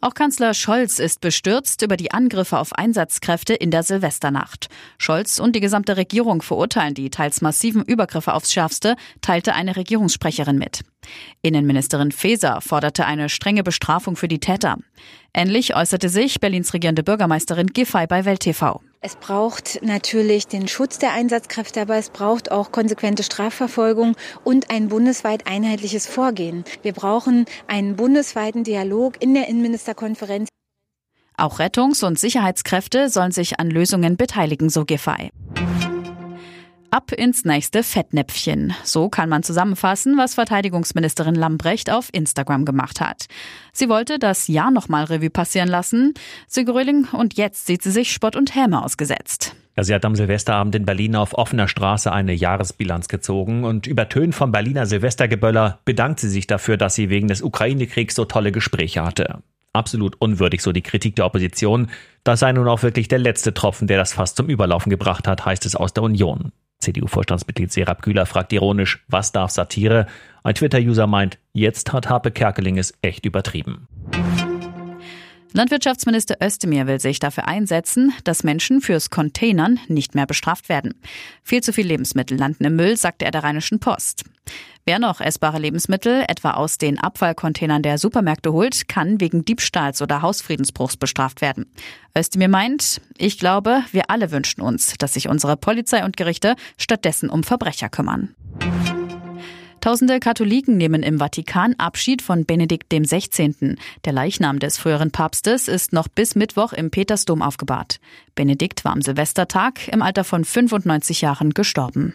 Auch Kanzler Scholz ist bestürzt über die Angriffe auf Einsatzkräfte in der Silvesternacht. Scholz und die gesamte Regierung verurteilen die teils massiven Übergriffe aufs Schärfste, teilte eine Regierungssprecherin mit. Innenministerin Faeser forderte eine strenge Bestrafung für die Täter. Ähnlich äußerte sich Berlins regierende Bürgermeisterin Giffey bei Welt TV. Es braucht natürlich den Schutz der Einsatzkräfte, aber es braucht auch konsequente Strafverfolgung und ein bundesweit einheitliches Vorgehen. Wir brauchen einen bundesweiten Dialog in der Innenministerkonferenz. Auch Rettungs- und Sicherheitskräfte sollen sich an Lösungen beteiligen, so Giffey. Ab ins nächste Fettnäpfchen. So kann man zusammenfassen, was Verteidigungsministerin Lambrecht auf Instagram gemacht hat. Sie wollte das Jahr nochmal Revue passieren lassen. Sie Gröling und jetzt sieht sie sich Spott und Häme ausgesetzt. Ja, sie hat am Silvesterabend in Berlin auf offener Straße eine Jahresbilanz gezogen und übertönt vom Berliner Silvestergeböller bedankt sie sich dafür, dass sie wegen des Ukraine-Kriegs so tolle Gespräche hatte. Absolut unwürdig, so die Kritik der Opposition. Das sei nun auch wirklich der letzte Tropfen, der das fast zum Überlaufen gebracht hat, heißt es aus der Union. CDU-Vorstandsmitglied Serap Güler fragt ironisch, was darf Satire? Ein Twitter-User meint, jetzt hat Harpe Kerkeling es echt übertrieben. Landwirtschaftsminister Özdemir will sich dafür einsetzen, dass Menschen fürs Containern nicht mehr bestraft werden. Viel zu viel Lebensmittel landen im Müll, sagte er der Rheinischen Post. Wer noch essbare Lebensmittel etwa aus den Abfallcontainern der Supermärkte holt, kann wegen Diebstahls oder Hausfriedensbruchs bestraft werden. Özdemir meint, ich glaube, wir alle wünschen uns, dass sich unsere Polizei und Gerichte stattdessen um Verbrecher kümmern. Tausende Katholiken nehmen im Vatikan Abschied von Benedikt XVI. Der Leichnam des früheren Papstes ist noch bis Mittwoch im Petersdom aufgebahrt. Benedikt war am Silvestertag im Alter von 95 Jahren gestorben.